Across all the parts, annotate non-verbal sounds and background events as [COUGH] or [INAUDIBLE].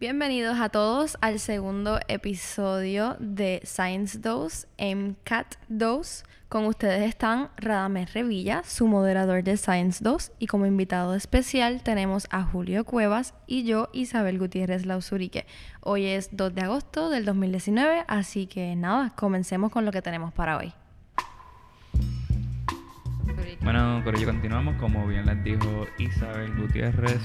Bienvenidos a todos al segundo episodio de Science Dose, MCAT Dose. Con ustedes están Radamés Revilla, su moderador de Science 2, y como invitado especial tenemos a Julio Cuevas y yo, Isabel Gutiérrez Lausurique. Hoy es 2 de agosto del 2019, así que nada, comencemos con lo que tenemos para hoy. Bueno, por ello continuamos. Como bien les dijo Isabel Gutiérrez,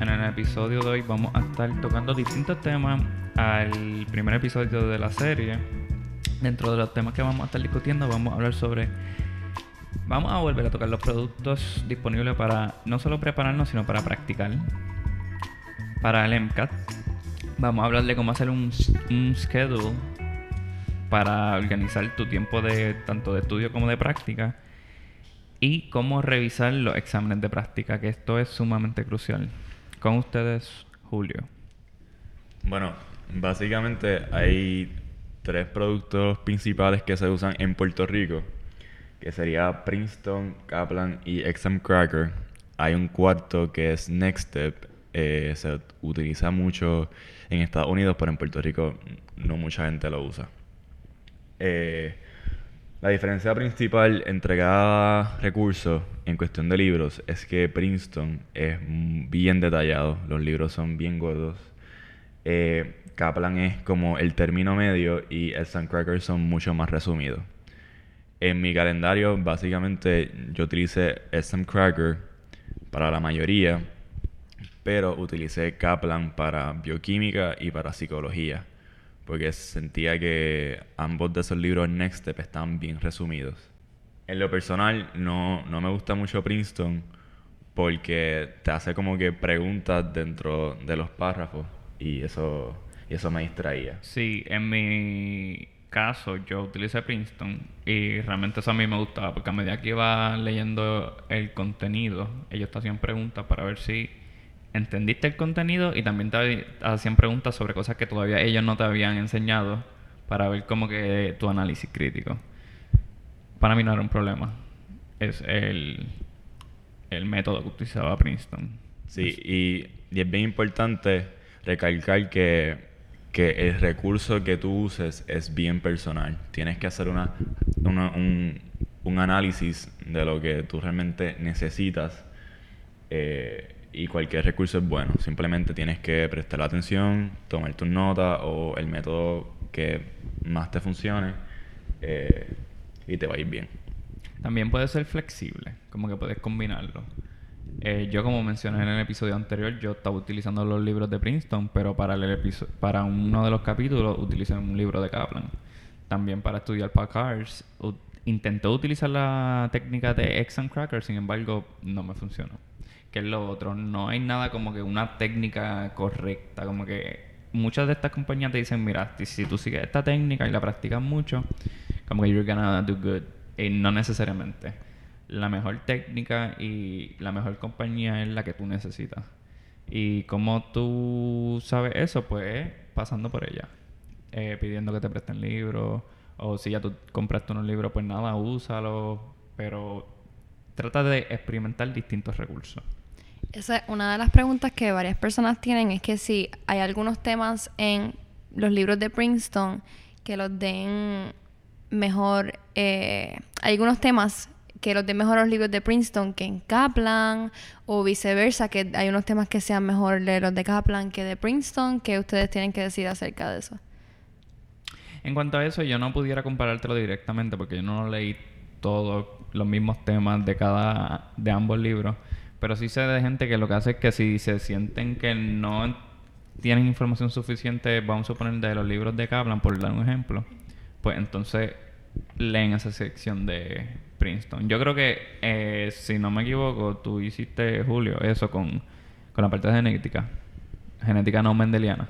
en el episodio de hoy vamos a estar tocando distintos temas al primer episodio de la serie. Dentro de los temas que vamos a estar discutiendo, vamos a hablar sobre. Vamos a volver a tocar los productos disponibles para no solo prepararnos, sino para practicar. Para el MCAT, vamos a hablar de cómo hacer un, un schedule para organizar tu tiempo de tanto de estudio como de práctica y cómo revisar los exámenes de práctica, que esto es sumamente crucial. Con ustedes, Julio. Bueno, básicamente hay tres productos principales que se usan en Puerto Rico, que sería Princeton, Kaplan y Exam Cracker. Hay un cuarto que es Next Step. Eh, se utiliza mucho en Estados Unidos, pero en Puerto Rico no mucha gente lo usa. Eh, la diferencia principal entre cada recurso en cuestión de libros es que Princeton es bien detallado, los libros son bien gordos. Eh, Kaplan es como el término medio y el Cracker son mucho más resumidos. En mi calendario, básicamente, yo utilicé el Cracker para la mayoría, pero utilicé Kaplan para bioquímica y para psicología porque sentía que ambos de esos libros Next Step estaban bien resumidos. En lo personal, no, no me gusta mucho Princeton porque te hace como que preguntas dentro de los párrafos y eso, y eso me distraía. Sí, en mi caso yo utilicé Princeton y realmente eso a mí me gustaba porque a medida que iba leyendo el contenido, ellos te hacían preguntas para ver si entendiste el contenido y también te hacían preguntas sobre cosas que todavía ellos no te habían enseñado para ver como que tu análisis crítico. Para mí no era un problema. Es el, el método que utilizaba Princeton. Sí, y, es bien importante recalcar que, que, el recurso que tú uses es bien personal. Tienes que hacer una, un, un análisis de lo que tú realmente necesitas. Eh, y cualquier recurso es bueno. Simplemente tienes que prestar atención, tomar tus notas o el método que más te funcione eh, y te va a ir bien. También puede ser flexible, como que puedes combinarlo. Eh, yo, como mencioné en el episodio anterior, yo estaba utilizando los libros de Princeton, pero para, el para uno de los capítulos utilicé un libro de Kaplan. También para estudiar para Cars, intenté utilizar la técnica de Exam Cracker, sin embargo, no me funcionó que es lo otro. No hay nada como que una técnica correcta, como que muchas de estas compañías te dicen, mira, si tú sigues esta técnica y la practicas mucho, como que you're gonna do good. Y no necesariamente. La mejor técnica y la mejor compañía es la que tú necesitas. Y como tú sabes eso, pues pasando por ella. Eh, pidiendo que te presten libros. O si ya tú compraste unos libros, pues nada, úsalo. Pero trata de experimentar distintos recursos. Esa es una de las preguntas que varias personas tienen, es que si hay algunos temas en los libros de Princeton que los den mejor, eh, algunos temas que los den mejor los libros de Princeton que en Kaplan o viceversa, que hay unos temas que sean mejor de los de Kaplan que de Princeton, que ustedes tienen que decir acerca de eso. En cuanto a eso, yo no pudiera comparártelo directamente porque yo no leí todos los mismos temas de cada de ambos libros. Pero sí sé de gente que lo que hace es que si se sienten que no tienen información suficiente, vamos a suponer de los libros de Kaplan, por dar un ejemplo, pues entonces leen esa sección de Princeton. Yo creo que, eh, si no me equivoco, tú hiciste, Julio, eso con, con la parte de genética. Genética no mendeliana.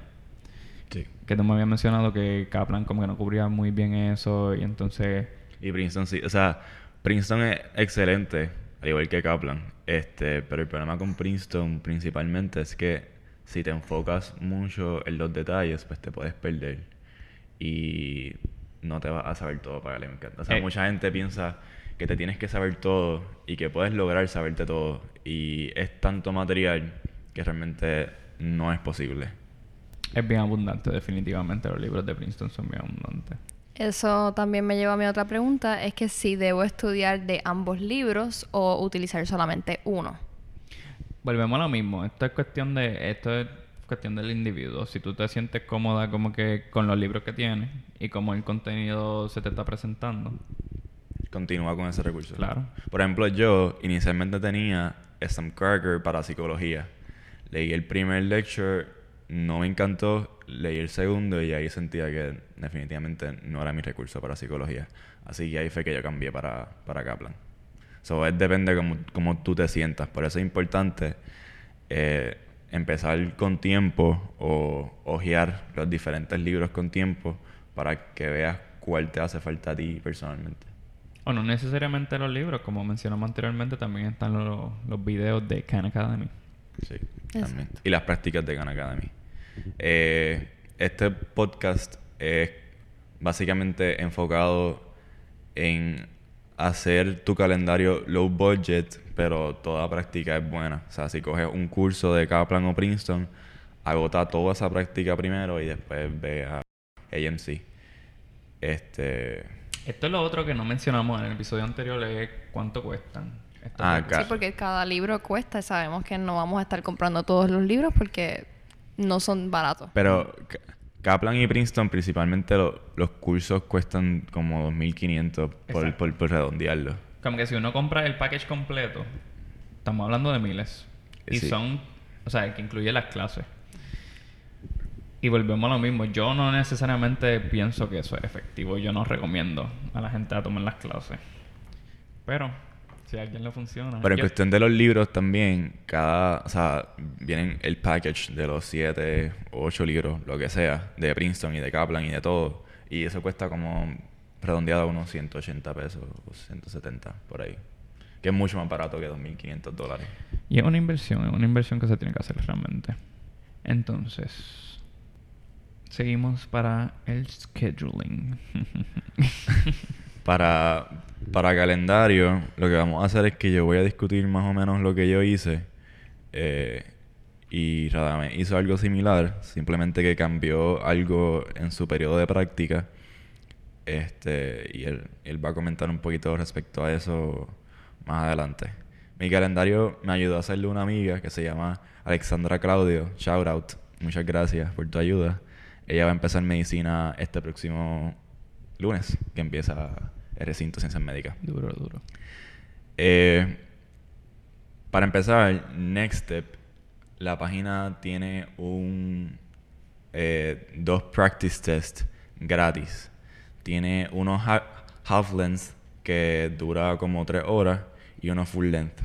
Sí. Que tú me habías mencionado que Kaplan como que no cubría muy bien eso y entonces... Y Princeton sí. O sea, Princeton es excelente al igual que Kaplan. Este, pero el problema con Princeton principalmente es que si te enfocas mucho en los detalles, pues te puedes perder. Y no te vas a saber todo para el MCAT. O sea, eh. mucha gente piensa que te tienes que saber todo y que puedes lograr saberte todo. Y es tanto material que realmente no es posible. Es bien abundante, definitivamente. Los libros de Princeton son bien abundantes. Eso también me lleva a mi otra pregunta, es que si debo estudiar de ambos libros o utilizar solamente uno. Volvemos a lo mismo. Esto es cuestión de... Esto es cuestión del individuo. Si tú te sientes cómoda como que con los libros que tienes y como el contenido se te está presentando. Continúa con ese recurso. Claro. Por ejemplo, yo inicialmente tenía Sam Cracker para psicología. Leí el primer lecture, no me encantó, leí el segundo y ahí sentía que definitivamente no era mi recurso para psicología. Así que ahí fue que yo cambié para, para Kaplan. So, es, depende de cómo, tú te sientas. Por eso es importante eh, empezar con tiempo o hojear los diferentes libros con tiempo para que veas cuál te hace falta a ti personalmente. O no necesariamente los libros, como mencionamos anteriormente, también están los, los videos de Khan Academy. Sí, también. Y las prácticas de Khan Academy. Eh, este podcast es básicamente enfocado en hacer tu calendario low budget, pero toda práctica es buena. O sea, si coges un curso de Kaplan o Princeton, agota toda esa práctica primero y después ve a AMC. Este. Esto es lo otro que no mencionamos en el episodio anterior, es cuánto cuestan. Ah, sí, porque cada libro cuesta y sabemos que no vamos a estar comprando todos los libros porque no son baratos. Pero Kaplan y Princeton, principalmente los cursos cuestan como 2.500 por, por, por, redondearlo. Como que si uno compra el package completo, estamos hablando de miles. Y son, o sea, que incluye las clases. Y volvemos a lo mismo. Yo no necesariamente pienso que eso es efectivo. Yo no recomiendo a la gente a tomar las clases. Pero si a alguien le funciona. Pero en cuestión de los libros también, cada, o sea, vienen el package de los siete o ocho libros, lo que sea, de Princeton y de Kaplan y de todo. Y eso cuesta como redondeado unos 180 pesos o 170 por ahí. Que es mucho más barato que 2.500 dólares. Y es una inversión, es una inversión que se tiene que hacer realmente. Entonces, seguimos para el scheduling. [LAUGHS] para para calendario, lo que vamos a hacer es que yo voy a discutir más o menos lo que yo hice. Eh, y Radame hizo algo similar, simplemente que cambió algo en su periodo de práctica. Este, y él, él va a comentar un poquito respecto a eso más adelante. Mi calendario me ayudó a hacerle una amiga que se llama Alexandra Claudio. Shout out. Muchas gracias por tu ayuda. Ella va a empezar medicina este próximo lunes, que empieza el recinto de ciencias médicas. Duro, duro. Eh, para empezar, Next Step, la página tiene un eh, dos practice test gratis. Tiene uno half length que dura como tres horas y uno full length.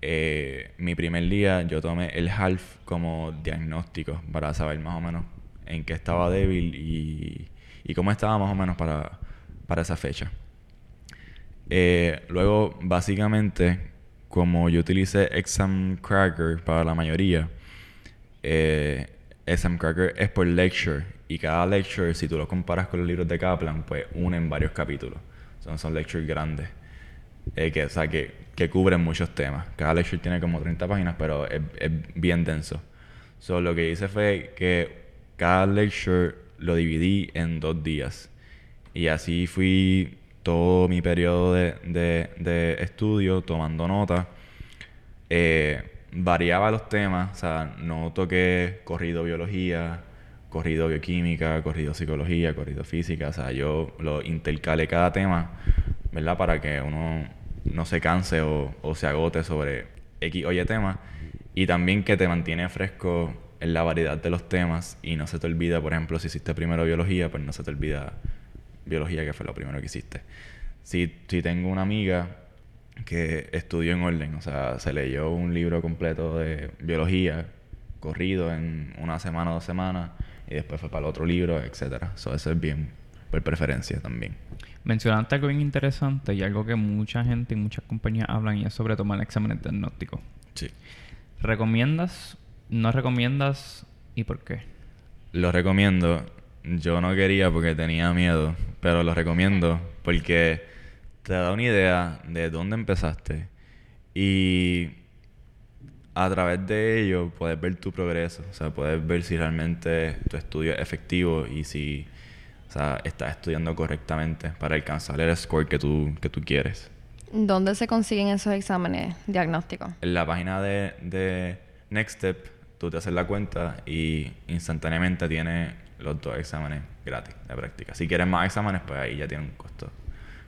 Eh, mi primer día yo tomé el half como diagnóstico para saber más o menos en qué estaba débil y, y cómo estaba más o menos para para esa fecha. Eh, luego, básicamente, como yo utilicé Exam Cracker para la mayoría, eh, Exam Cracker es por lecture. Y cada lecture, si tú lo comparas con los libros de Kaplan, pues unen varios capítulos. Son, son lectures grandes. Eh, que, o sea, que, que, cubren muchos temas. Cada lecture tiene como 30 páginas, pero es, es bien denso. So, lo que hice fue que cada lecture lo dividí en dos días. Y así fui todo mi periodo de, estudio tomando nota. Eh, variaba los temas, o sea, no toqué corrido biología, corrido bioquímica, corrido psicología, corrido física, o sea, yo lo intercalé cada tema, ¿verdad? Para que uno no se canse o, o se agote sobre X o Y tema. Y también que te mantiene fresco en la variedad de los temas y no se te olvida, por ejemplo, si hiciste primero biología, pues no se te olvida biología, que fue lo primero que hiciste. Si, si tengo una amiga que estudió en orden, o sea, se leyó un libro completo de biología, corrido en una semana dos semanas, y después fue para el otro libro, etcétera. eso es bien por preferencia también. Mencionaste algo bien interesante y algo que mucha gente y muchas compañías hablan y es sobre tomar exámenes diagnósticos. Sí. ¿Recomiendas? ¿No recomiendas? ¿Y por qué? Lo recomiendo yo no quería porque tenía miedo, pero lo recomiendo porque te da una idea de dónde empezaste y a través de ello puedes ver tu progreso. O sea, puedes ver si realmente tu estudio es efectivo y si o sea, estás estudiando correctamente para alcanzar el score que tú, que tú quieres. ¿Dónde se consiguen esos exámenes diagnósticos? En la página de, de Next Step, tú te haces la cuenta y instantáneamente tienes los dos exámenes gratis de práctica. Si quieres más exámenes, pues ahí ya tiene un costo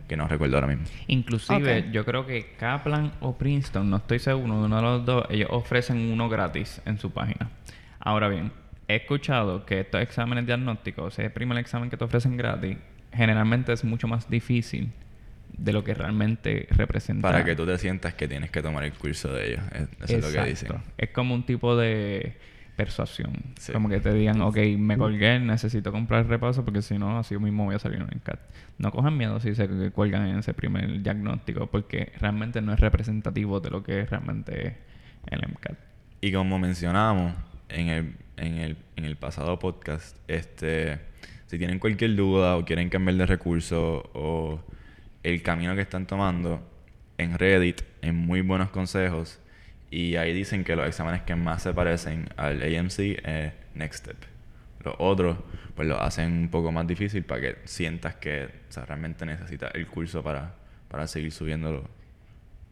que no recuerdo ahora mismo. Inclusive, yo creo que Kaplan o Princeton, no estoy seguro, uno de los dos, ellos ofrecen uno gratis en su página. Ahora bien, he escuchado que estos exámenes diagnósticos, ese primer examen que te ofrecen gratis, generalmente es mucho más difícil de lo que realmente representa. Para que tú te sientas que tienes que tomar el curso de ellos. Es- Eso es lo que dicen. Es como un tipo de persuasión. Sí. Como que te digan, ok, me colgué, necesito comprar repaso porque si no, así mismo voy a salir en CAT. No cojan miedo si se cuelgan en ese primer diagnóstico porque realmente no es representativo de lo que es realmente el MCAT. Y como mencionamos en el, en el, en el pasado podcast, este, si tienen cualquier duda o quieren cambiar de recurso o el camino que están tomando, en Reddit hay muy buenos consejos y ahí dicen que los exámenes que más se parecen al AMC es Next Step. Los otros, pues lo hacen un poco más difícil para que sientas que realmente necesitas el curso para, para seguir subiéndolo.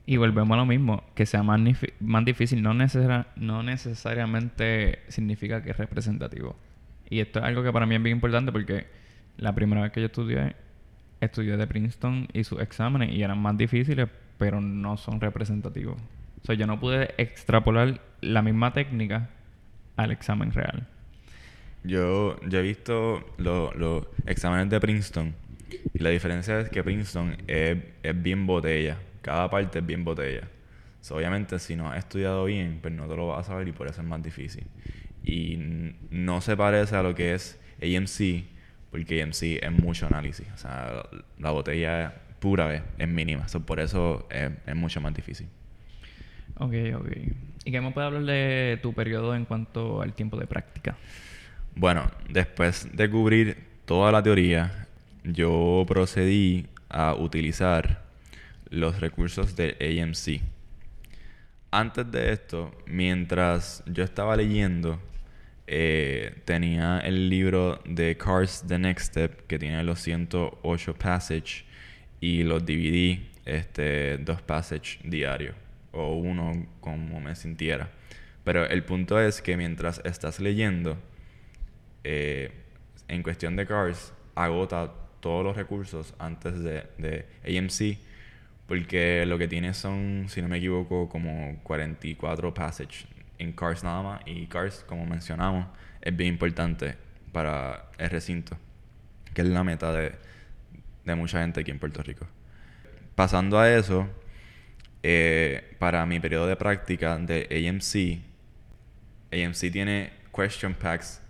Y volvemos a lo mismo, que sea más, más difícil no, necesara- no necesariamente significa que es representativo. Y esto es algo que para mí es bien importante porque la primera vez que yo estudié, estudié de Princeton y sus exámenes y eran más difíciles, pero no son representativos. Sea, yo no pude extrapolar la misma técnica al examen real. Yo, he visto lo- los exámenes de Princeton y la diferencia es que Princeton es, bien botella. Cada parte es bien botella. So, obviamente, si no has estudiado bien, pues no te lo vas a saber y por eso es más difícil. Y no se parece a lo que es AMC, porque AMC es mucho análisis. O sea, la botella pura es, es mínima. So, por eso es, es mucho más difícil. Ok, ok. ¿Y qué me puede hablar de tu periodo en cuanto al tiempo de práctica? Bueno, después de cubrir toda la teoría, yo procedí a utilizar los recursos de AMC. Antes de esto, mientras yo estaba leyendo, eh, tenía el libro de Cars The Next Step, que tiene los 108 passages, y los dividí este, dos passages diarios, o uno como me sintiera. Pero el punto es que mientras estás leyendo, eh, en cuestión de Cars, agota todos los recursos antes de, de AMC, porque lo que tiene son, si no me equivoco, como 44 passages en Cars nada más. Y Cars, como mencionamos, es bien importante para el recinto, que es la meta de, de mucha gente aquí en Puerto Rico. Pasando a eso, eh, para mi periodo de práctica de AMC, AMC tiene question packs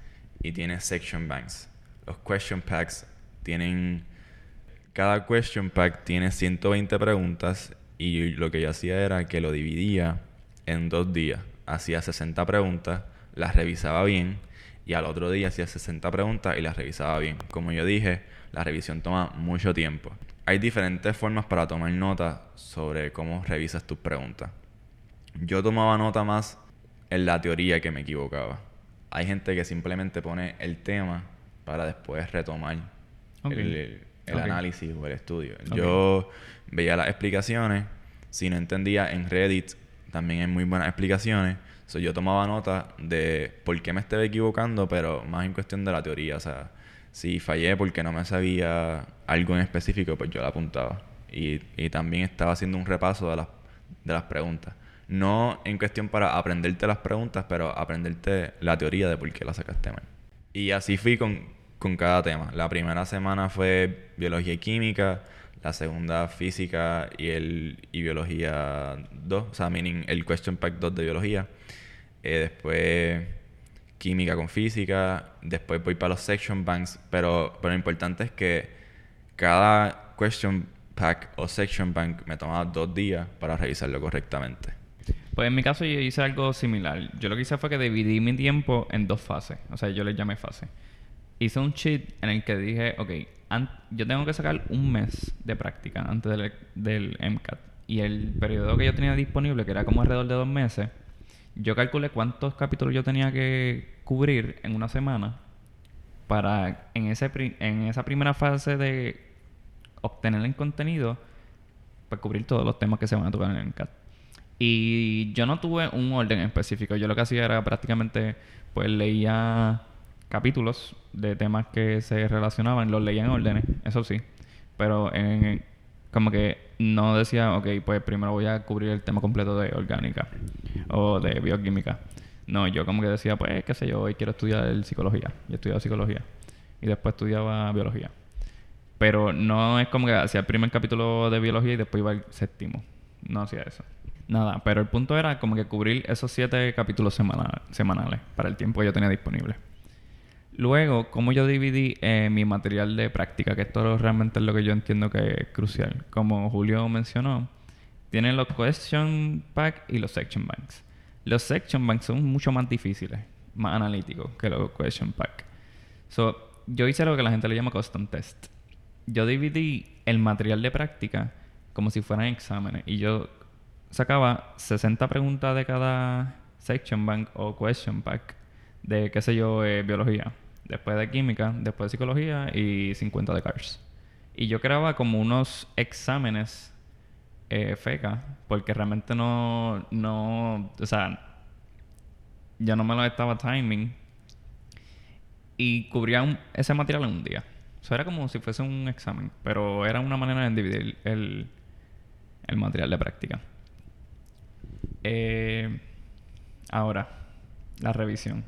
y tiene section banks. Los question packs tienen... Cada question pack tiene 120 preguntas y lo que yo hacía era que lo dividía en dos días. Hacía 60 preguntas, las revisaba bien y al otro día hacía 60 preguntas y las revisaba bien. Como yo dije, la revisión toma mucho tiempo. Hay diferentes formas para tomar nota sobre cómo revisas tus preguntas. Yo tomaba nota más en la teoría que me equivocaba. Hay gente que simplemente pone el tema para después retomar el, el- el Ok. análisis o el estudio. Yo veía las explicaciones, si no entendía en Reddit también hay muy buenas explicaciones. So, yo tomaba nota de por qué me estaba equivocando, pero más en cuestión de la teoría. O sea, si fallé porque no me sabía algo en específico, pues yo la apuntaba. Y, y también estaba haciendo un repaso de las, de las preguntas. No en cuestión para aprenderte las preguntas, pero aprenderte la teoría de por qué la sacaste mal. Y así fui con, con cada tema. La primera semana fue biología y química, la segunda física y, el, y biología 2, o sea, meaning el question pack 2 de biología. Eh, después química con física, después voy para los section banks, pero, lo importante es que cada question pack o section bank me tomaba dos días para revisarlo correctamente. Pues en mi caso yo hice algo similar. Yo lo que hice fue que dividí mi tiempo en dos fases. O sea, yo le llamé fase. Hice un cheat en el que dije, ok, yo tengo que sacar un mes de práctica antes del, del MCAT. Y el periodo que yo tenía disponible, que era como alrededor de dos meses, yo calculé cuántos capítulos yo tenía que cubrir en una semana para en, ese en esa primera fase de obtener el contenido, pues cubrir todos los temas que se van a tocar en el CAT. Y yo no tuve un orden específico. Yo lo que hacía era prácticamente, pues leía capítulos de temas que se relacionaban, los leía en órdenes, eso sí. Pero en, como que no decía, ok, pues primero voy a cubrir el tema completo de orgánica o de bioquímica. No, yo como que decía, pues, qué sé yo, hoy quiero estudiar psicología. Yo estudiaba psicología. Y después estudiaba biología. Pero no es como que hacía el primer capítulo de biología y después iba al séptimo. No hacía eso. Nada, pero el punto era como que cubrir esos siete capítulos semana- semanales para el tiempo que yo tenía disponible. Luego, como yo dividí eh, mi material de práctica, que esto realmente es lo que yo entiendo que es crucial. Como Julio mencionó, tienen los question pack y los section banks. Los section banks son mucho más difíciles, más analíticos que los question pack. So, yo hice lo que la gente le llama custom test. Yo dividí el material de práctica como si fueran exámenes y yo sacaba 60 preguntas de cada section bank o question pack de, qué sé yo, eh, biología, después de química, después de psicología y 50 de CARS. Y yo creaba como unos exámenes eh, feca, porque realmente no, no, o sea, yo no me lo estaba timing y cubría un- ese material en un día. Eso era como si fuese un examen, pero era una manera de dividir el, el material de práctica. Eh, ahora, la revisión.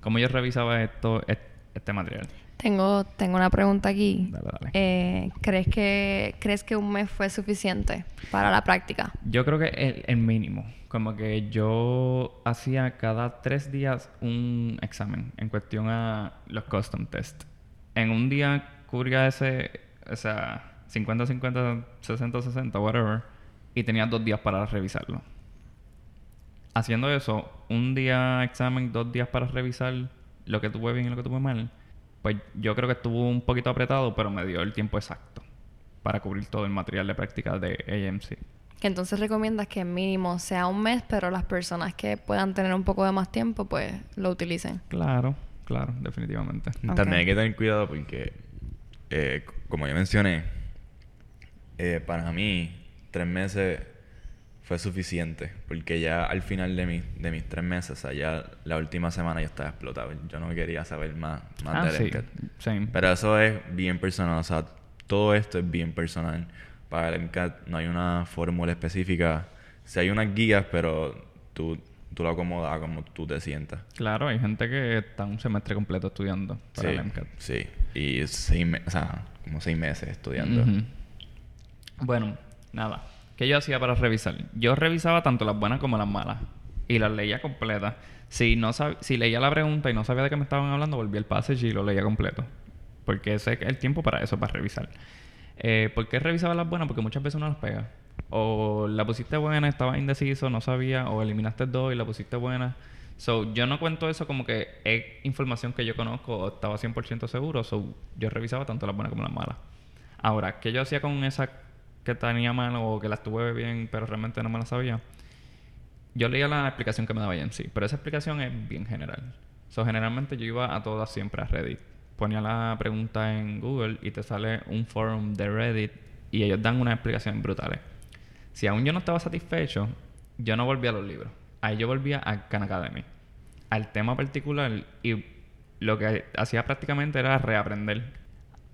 ¿Cómo yo revisaba esto, et- este material? Tengo, tengo una pregunta aquí. Dale, dale. Eh, ¿crees, que, ¿Crees que un mes fue suficiente para la práctica? Yo creo que el, el mínimo. Como que yo hacía cada tres días un examen en cuestión a los custom test. En un día cubría ese, o sea, 50, 50, 60, 60, whatever. Y tenía dos días para revisarlo. Haciendo eso, un día examen, dos días para revisar lo que tuve bien y lo que tuve mal, pues yo creo que estuvo un poquito apretado, pero me dio el tiempo exacto para cubrir todo el material de práctica de AMC. Que entonces recomiendas que mínimo sea un mes, pero las personas que puedan tener un poco de más tiempo, pues lo utilicen. Claro, claro, definitivamente. También hay que tener cuidado porque, eh, como yo mencioné, eh, para mí tres meses fue suficiente porque ya al final de, mi- de mis tres meses, o sea, ya la última semana yo estaba explotado. Yo no quería saber más, más Ah, del sí, MCAT. same. Pero eso es bien personal, o sea, todo esto es bien personal. Para el MCAT no hay una fórmula específica. Sí hay unas guías, pero tú, tú lo acomodas como tú te sientas. Claro, hay gente que está un semestre completo estudiando para sí, el MCAT. Sí, y seis o sea, como seis meses estudiando. Bueno, nada. ¿Qué yo hacía para revisar? Yo revisaba tanto las buenas como las malas. Y las leía completas. Si, no si leía la pregunta y no sabía de qué me estaban hablando, volvía al passage y lo leía completo. Porque ese es el tiempo para eso, para revisar. Eh, ¿Por qué revisaba las buenas? Porque muchas veces uno las pega. O la pusiste buena, estaba indeciso, no sabía, o eliminaste dos y la pusiste buena. So, yo no cuento eso como que es información que yo conozco o estaba 100% seguro. So, yo revisaba tanto las buenas como las malas. Ahora, ¿qué yo hacía con esa que tenía mal o que las tuve bien, pero realmente no me la sabía? Yo leía la explicación que me daba sí, pero esa explicación es bien general. So, generalmente yo iba a todas siempre a Reddit. Ponía la pregunta en Google y te sale un forum de Reddit y ellos dan unas explicaciones brutales. Si aún yo no estaba satisfecho, yo no volvía a los libros. Ahí yo volvía a Khan Academy, al tema particular y lo que hacía prácticamente era reaprender.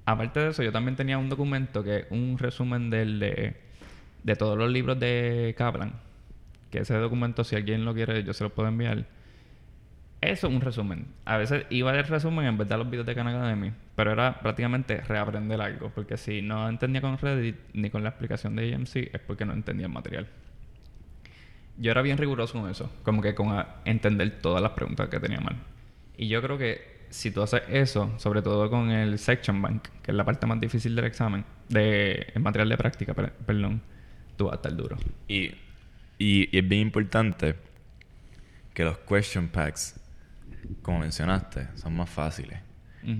Aparte de eso, yo también tenía un documento que es un resumen del de, de todos los libros de Kaplan. Que ese documento, si alguien lo quiere, yo se lo puedo enviar. Eso es un resumen. A veces iba el resumen en vez de los videos de Khan Academy, pero era prácticamente reaprender algo, porque si no entendía con Reddit ni con la explicación de AMC es porque no entendía el material. Yo era bien riguroso con eso, como que con entender todas las preguntas que tenía mal. Y yo creo que si tú haces eso, sobre todo con el section bank, que es la parte más difícil del examen, de el material de práctica, per- perdón, tú vas a estar duro. Y, y, y es bien importante que los question packs, como mencionaste, son más fáciles.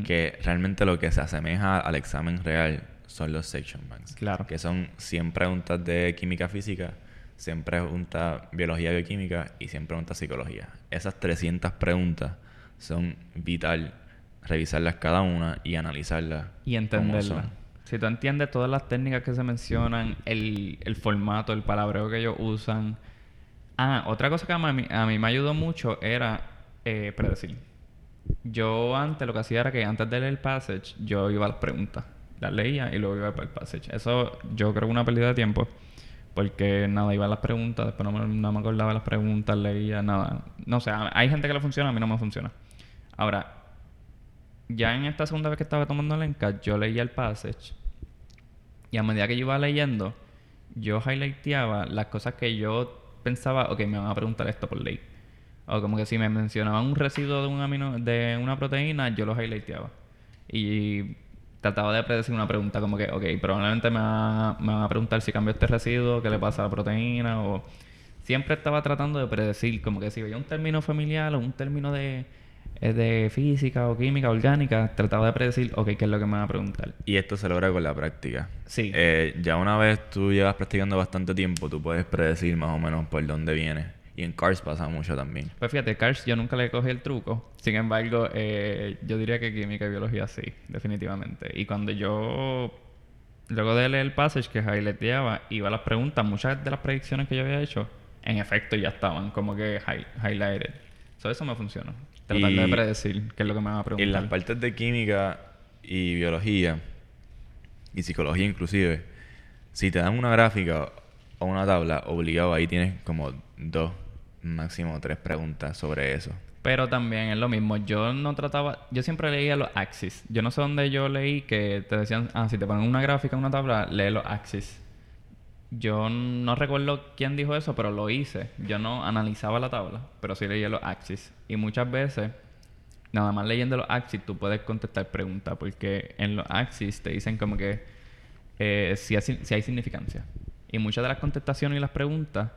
Que realmente lo que se asemeja al examen real son los section banks. Claro. Que son 100 preguntas de química física, siempre pregunta biología bioquímica y siempre pregunta psicología. Esas 300 preguntas son vital revisarlas cada una y analizarlas. Y como entenderla. son. Si tú entiendes todas las técnicas que se mencionan, el, el formato, el palabreo que ellos usan. Ah, otra cosa que a mí, a mí me ayudó mucho era eh, predecir. Yo antes lo que hacía era que antes de leer el passage, yo iba a las preguntas. Las leía y luego iba para el passage. Eso yo creo que una pérdida de tiempo. Porque nada, iba a las preguntas, después no me, no me acordaba las preguntas, leía nada. No sé, hay gente que le funciona, a mí no me funciona. Ahora, ya en esta segunda vez que estaba tomando el ENCAT, yo leía el passage y a medida que yo iba leyendo, yo highlighteaba las cosas que yo pensaba, ok, me van a preguntar esto por ley. O como que si me mencionaban un residuo de un amino, de una proteína, yo lo highlighteaba. Y trataba de predecir una pregunta como que, ok, probablemente me van, a, me van a preguntar si cambio este residuo, qué le pasa a la proteína, o siempre estaba tratando de predecir, como que si veía un término familiar o un término de, de física o química, orgánica, trataba de predecir, ok, qué es lo que me van a preguntar. Y esto se logra con la práctica. Sí. Eh, ya una vez tú llevas practicando bastante tiempo, tú puedes predecir más o menos por dónde viene. Y en Cars pasa mucho también. Pues fíjate, Cars yo nunca le cogí el truco. Sin embargo, eh, yo diría que química y biología sí, definitivamente. Y cuando yo, luego de leer el passage que highlighteaba, iba a las preguntas, muchas de las predicciones que yo había hecho, en efecto ya estaban como que hi- highlighted. So, eso me funciona. Tratar Y- de predecir qué es lo que me van a preguntar. En las partes de química y biología, y psicología inclusive, si te dan una gráfica o una tabla, obligado ahí tienes como dos, máximo tres preguntas sobre eso. Pero también es lo mismo. Yo no trataba... Yo siempre leía los axis. Yo no sé dónde yo leí que te decían... Ah, si te ponen una gráfica en una tabla, lee los axis. Yo no recuerdo quién dijo eso, pero lo hice. Yo no analizaba la tabla, pero sí leía los axis. Y muchas veces, nada más leyendo los axis, tú puedes contestar preguntas. Porque en los axis te dicen como que... eh, si, hay, si hay significancia. Y muchas de las contestaciones y las preguntas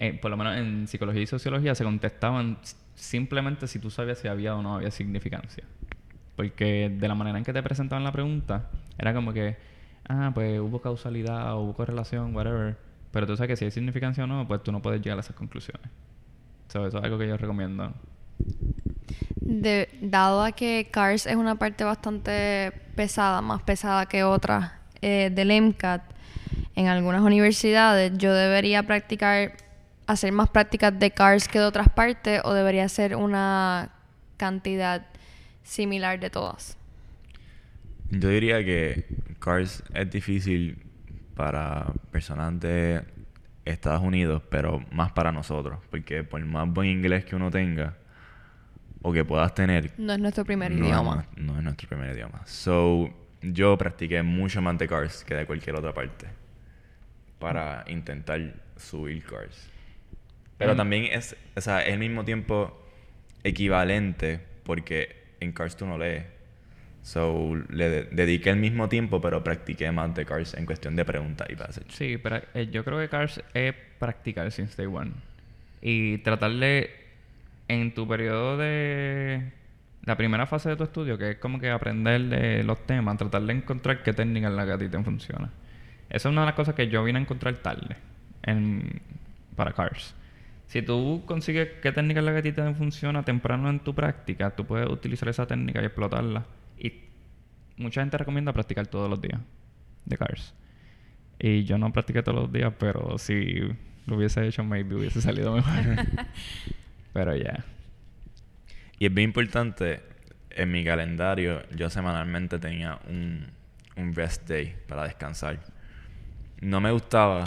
eh, por lo menos en psicología y sociología, se contestaban simplemente si tú sabías si había o no había significancia. Porque de la manera en que te presentaban la pregunta, era como que, ah, pues hubo causalidad o hubo correlación, whatever. Pero tú sabes que si hay significancia o no, pues tú no puedes llegar a esas conclusiones. So, eso es algo que yo recomiendo. De- dado a que CARS es una parte bastante pesada, más pesada que otras eh, del MCAT, en algunas universidades yo debería practicar, hacer más prácticas de CARS que de otras partes o debería hacer una cantidad similar de todas. Yo diría que Cars es difícil para personas de Estados Unidos, pero más para nosotros, porque por más buen inglés que uno tenga o que puedas tener, No es nuestro primer no idioma. Es, no es nuestro primer idioma. So, yo practiqué mucho más de Cars que de cualquier otra parte para intentar subir Cars. Pero Em, también es, o sea, es al mismo tiempo equivalente porque en Cars tú no lees. So, le de- dediqué el mismo tiempo, pero practiqué más de Cars en cuestión de preguntas y passage. Sí, pero eh, yo creo que CARS es practicar since day one. Y tratar de, en tu periodo de la primera fase de tu estudio, que es como que aprender de los temas, tratar de encontrar qué técnica es la que a funciona. Esa es una de las cosas que yo vine a encontrar tarde en, para CARS. Si tú consigues qué técnica es la que a funciona temprano en tu práctica, tú puedes utilizar esa técnica y explotarla. Y mucha gente recomienda practicar todos los días de CARS. Y yo no practiqué todos los días, pero si lo hubiese hecho, maybe hubiese [LAUGHS] salido mejor. [LAUGHS] pero ya. Y es bien importante, en mi calendario, yo semanalmente tenía un, un rest day para descansar. No me gustaba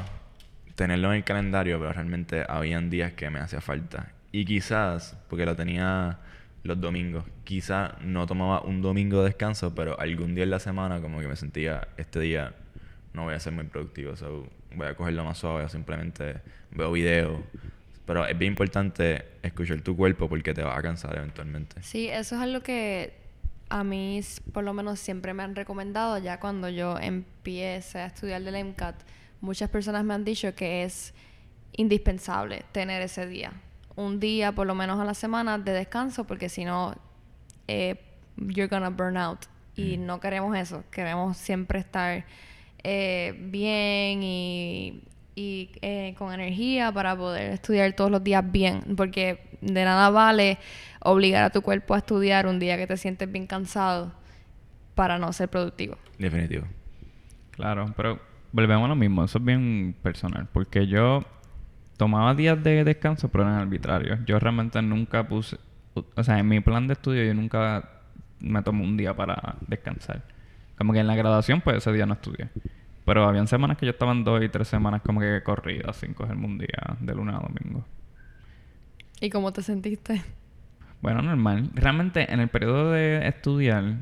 tenerlo en el calendario, pero realmente habían días que me hacía falta. Y quizás, porque lo tenía los domingos, quizás no tomaba un domingo de descanso, pero algún día en la semana como que me sentía, este día no voy a ser muy productivo, so voy a cogerlo más suave, simplemente veo videos. Pero es bien importante escuchar tu cuerpo porque te vas a cansar eventualmente. Sí, eso es algo que a mí por lo menos siempre me han recomendado ya cuando yo empiece a estudiar del MCAT. Muchas personas me han dicho que es indispensable tener ese día. Un día por lo menos a la semana de descanso porque si no, eh, you're gonna burn out. Y no queremos eso. Queremos siempre estar eh, bien y y eh, con energía para poder estudiar todos los días bien, porque de nada vale obligar a tu cuerpo a estudiar un día que te sientes bien cansado para no ser productivo. Definitivo. Claro, pero volvemos a lo mismo, eso es bien personal, porque yo tomaba días de descanso, pero eran arbitrarios. Yo realmente nunca puse, o sea, en mi plan de estudio yo nunca me tomé un día para descansar. Como que en la graduación, pues ese día no estudié. Pero habían semanas que yo estaba en dos y tres semanas como que corridas sin cogerme un día de lunes a domingo. ¿Y cómo te sentiste? Bueno, normal. Realmente en el periodo de estudiar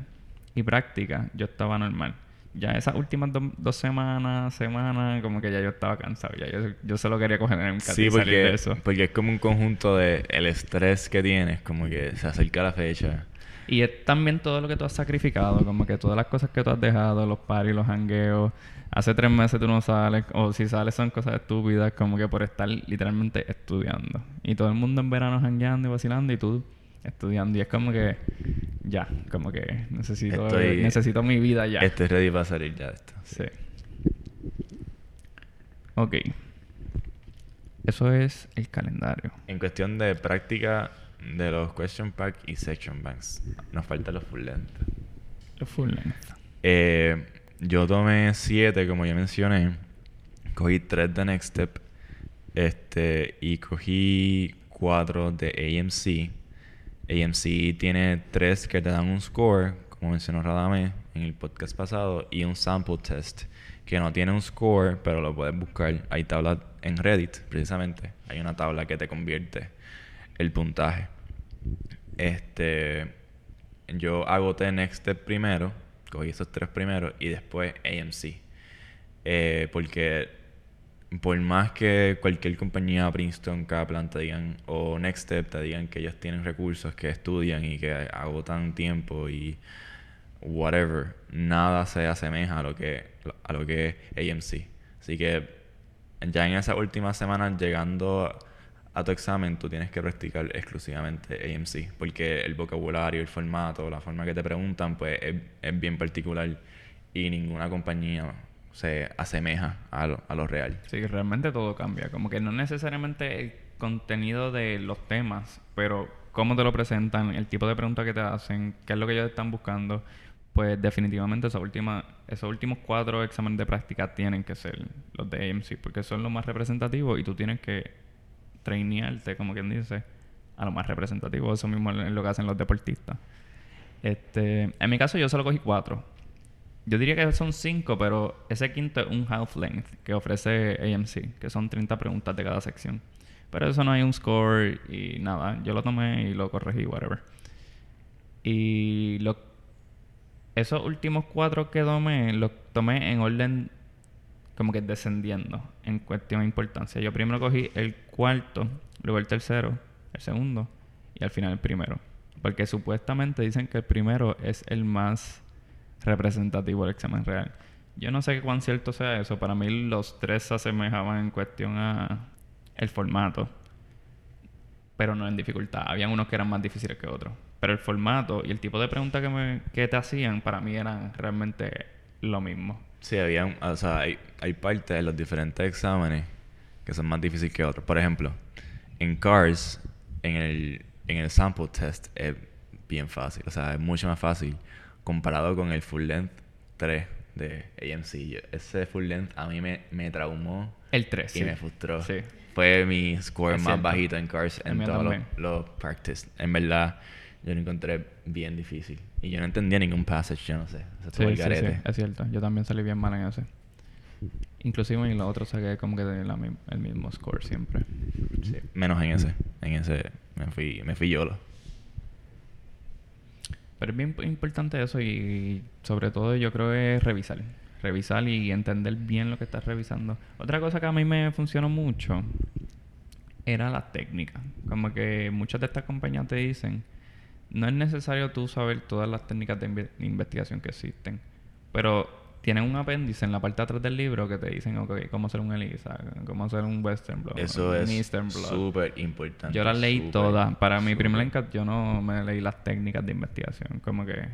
y práctica yo estaba normal. Ya esas últimas do- dos semanas, semanas, como que ya yo estaba cansado. Ya yo, yo solo quería coger en un Sí, y salir de porque, eso. porque es como un conjunto de el estrés que tienes, como que se acerca la fecha. Y es también todo lo que tú has sacrificado, como que todas las cosas que tú has dejado, los paris, los hangueos. Hace tres meses tú no sales, o si sales son cosas estúpidas, como que por estar literalmente estudiando. Y todo el mundo en verano hangueando y vacilando y tú estudiando. Y es como que ya, como que necesito, Estoy- necesito mi vida ya. Estoy ready para salir ya de esto. Sí. Ok. Eso es el calendario. En cuestión de práctica de los question pack y section banks, nos faltan los full length. Los full length. Eh, yo tomé siete, como ya mencioné. Cogí tres de Next Step. Este, y cogí cuatro de AMC. AMC tiene tres que te dan un score, como mencionó Radame en el podcast pasado, y un sample test que no tiene un score, pero lo puedes buscar. Hay tablas en Reddit, precisamente. Hay una tabla que te convierte el puntaje. Este, yo agoté Next Step primero, cogí esos tres primeros y después AMC. Eh, porque por más que cualquier compañía, Princeton, Kaplan te digan, o Next Step te digan que ellos tienen recursos, que estudian y que agotan tiempo y whatever, nada se asemeja a lo que, a lo que es AMC. Así que ya en esas últimas semanas llegando a tu examen tú tienes que practicar exclusivamente AMC porque el vocabulario, el formato, la forma que te preguntan pues es, es bien particular y ninguna compañía se asemeja a lo, a lo real. Sí, realmente todo cambia. Como que no necesariamente el contenido de los temas, pero cómo te lo presentan, el tipo de preguntas que te hacen, qué es lo que ellos están buscando. Pues definitivamente esa última, esos últimos cuatro exámenes de práctica tienen que ser los de AMC, porque son los más representativos y tú tienes que trainearte, como quien dice, a lo más representativo. Eso mismo es lo que hacen los deportistas. Este, en mi caso yo solo cogí cuatro. Yo diría que son cinco, pero ese quinto es un half length que ofrece AMC, que son 30 preguntas de cada sección. Pero eso no hay un score y nada. Yo lo tomé y lo corregí, whatever. Y lo, esos últimos cuatro que tomé, los tomé en orden como que descendiendo en cuestión de importancia. Yo primero cogí el cuarto, luego el tercero, el segundo y al final el primero. Porque supuestamente dicen que el primero es el más representativo del examen real. Yo no sé cuán cierto sea eso. Para mí los tres se asemejaban en cuestión a el formato. Pero no en dificultad. Habían unos que eran más difíciles que otros. Pero el formato y el tipo de preguntas que, me, que te hacían para mí eran realmente lo mismo. Sí, había, o sea, hay, hay partes de los diferentes exámenes que son más difíciles que otros. Por ejemplo, en CARS, en el, en el sample test es bien fácil, o sea, es mucho más fácil comparado con el full length 3 de AMC. Yo- ese full length a mí me, me traumó El 3. y me frustró. Sí. Fue mi score Es más cierto. bajito en CARS en todos los, practice. En verdad, yo lo encontré bien difícil. Y yo no entendía ningún passage, yo no sé. O sea, Sí, el sí, es cierto. Yo también salí bien mal en ese. Inclusive en los otros saqué como que la mi- el mismo score siempre. Menos en ese. En ese me fui, me fui yolo. Pero es bien importante eso y sobre todo yo creo es revisar. Revisar y entender bien lo que estás revisando. Otra cosa que a mí me funcionó mucho era la técnica. Como que muchas de estas compañías te dicen, no es necesario tú saber todas las técnicas de inve- investigación que existen, pero tienen un apéndice en la parte de atrás del libro que te dicen, ok, cómo hacer un ELISA, cómo hacer un Western Blot, Eso un es Eastern Blot. súper importante. Yo las leí todas. Para mi primer encat yo no me leí las técnicas de investigación. Como que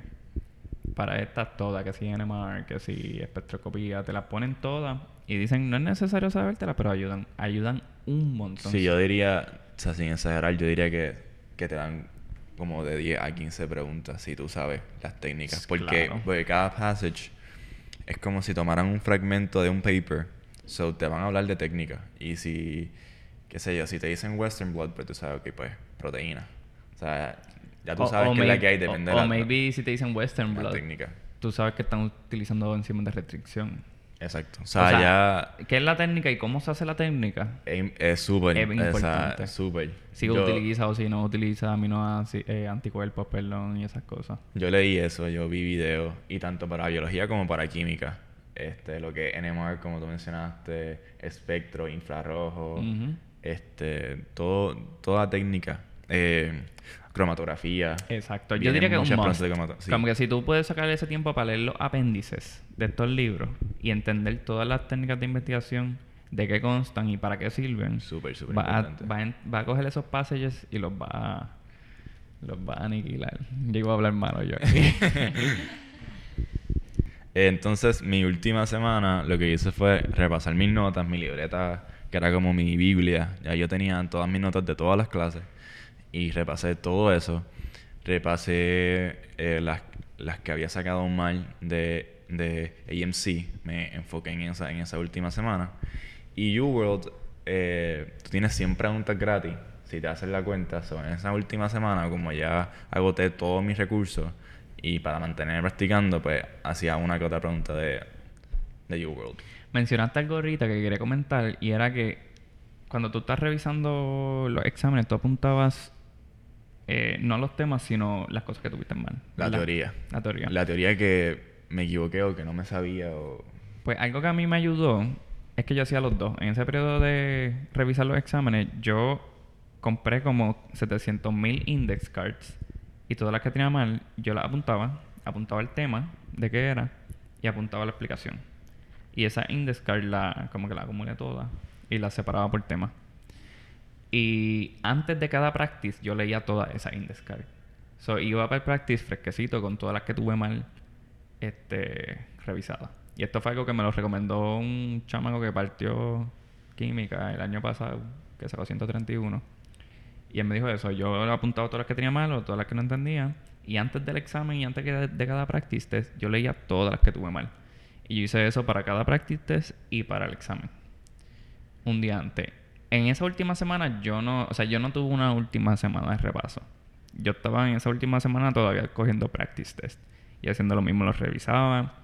para estas todas, que si NMR, que si espectroscopía, te las ponen todas Y dicen, no es necesario sabértela, pero ayudan, ayudan un montón. Sí, yo diría, o sea, sin exagerar, yo diría que, que te dan como de 10 a 15 preguntas si tú sabes las técnicas. Porque, Claro. porque cada passage es como si tomaran un fragmento de un paper. So, te van a hablar de técnica. Y si, qué sé yo, si te dicen Western Blood, pues tú sabes, ok, pues proteína. O sea, ya tú O- sabes o qué es la may- que hay, o- depende o, de la, maybe si te dicen Western la Blood, técnica. tú sabes que están utilizando enzimas de restricción. Exacto. O O sea, ya ¿Qué es la técnica y cómo se hace la técnica? es es súper, importante. es súper. Si Yo- utiliza o si no utiliza aminoácidos, eh, anticuerpos, perdón, y esas cosas. Yo leí eso, yo vi videos, y tanto para biología como para química. Este, lo que es NMR, como tú mencionaste, espectro, infrarrojo, este, todo, toda técnica, eh, cromatografía. Exacto. Yo diría que es un must. de sí. Como que si tú puedes sacar ese tiempo para leer los apéndices de estos libros y entender todas las técnicas de investigación, de qué constan y para qué sirven, Súper, súper va, a, va, a en- va a coger esos passages y los va a, los va a aniquilar. Llego a hablar malo yo aquí. [LAUGHS] Entonces, mi última semana lo que hice fue repasar mis notas, mi libreta, que era como mi Biblia. Ya yo tenía todas mis notas de todas las clases y repasé todo eso. Repasé eh, las, las que había sacado mal de, de AMC. Me enfoqué en esa, en esa última semana. Y UWorld, eh, tú tienes 100 preguntas gratis si te haces la cuenta. En esa última semana, como ya agoté todos mis recursos y para mantener practicando, pues hacía una que otra pregunta de, de UWorld. Mencionaste algo ahorita que quería comentar y era que cuando tú estás revisando los exámenes, tú apuntabas eh, no los temas, sino las cosas que tuviste mal. La teoría. La teoría. La teoría que me equivoqué o que no me sabía o... Pues algo que a mí me ayudó es que yo hacía los dos. En ese periodo de revisar los exámenes, yo compré como 700.000 index cards y todas las que tenía mal, yo las apuntaba, apuntaba el tema de qué era y apuntaba la explicación. Y esa index card la, como que la acumulé toda y la separaba por tema. Y antes de cada practice yo leía toda esa index card. So iba para el practice fresquecito con todas las que tuve mal este, revisada. Y esto fue algo que me lo recomendó un chamaco que partió química el año pasado, que sacó 131. Y él me dijo eso. Yo he apuntado todas las que tenía mal o todas las que no entendía. Y antes del examen y antes de cada practice test, yo leía todas las que tuve mal. Y yo hice eso para cada practice test y para el examen. Un día antes. En esa última semana yo no... O sea, yo no tuve una última semana de repaso. Yo estaba en esa última semana todavía cogiendo practice test. Y haciendo lo mismo, los revisaba.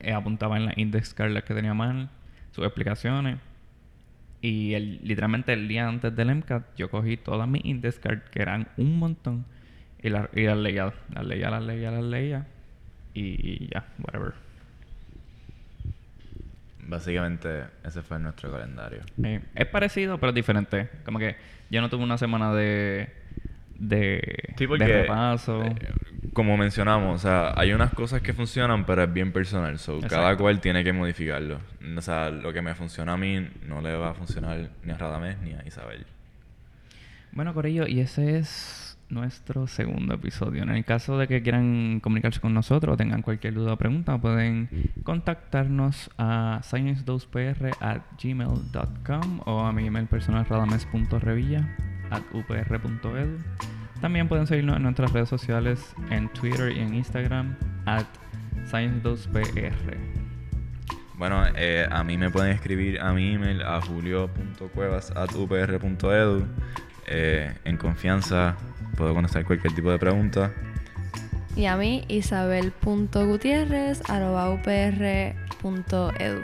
eh, apuntaba en la index card las que tenía mal. Sus explicaciones. Y el, literalmente el día antes del MCAT yo cogí todas mis index cards, que eran un montón, y, las y las leía, las leía, las leía, las leía, y ya, whatever. Básicamente ese fue nuestro calendario. Eh, es parecido, pero es diferente. Como que yo no tuve una semana de, de, Sí, de porque, repaso. eh, como mencionamos, o sea, hay unas cosas que funcionan, pero es bien personal. So, cada cual tiene que modificarlo. O sea, lo que me funciona a mí no le va a funcionar ni a Radamés ni a Isabel. Bueno, Corillo, y ese es nuestro segundo episodio. En el caso de que quieran comunicarse con nosotros o tengan cualquier duda o pregunta, pueden contactarnos a science2pr at gmail.com o a mi email personal radames.revilla at. También pueden seguirnos en nuestras redes sociales en Twitter y en Instagram at science2pr. Bueno, eh, a mí me pueden escribir a mi email a julio.cuevas.upr.edu. Eh, en confianza puedo contestar cualquier tipo de pregunta. Y a mí, isabel.gutierrez.upr.edu.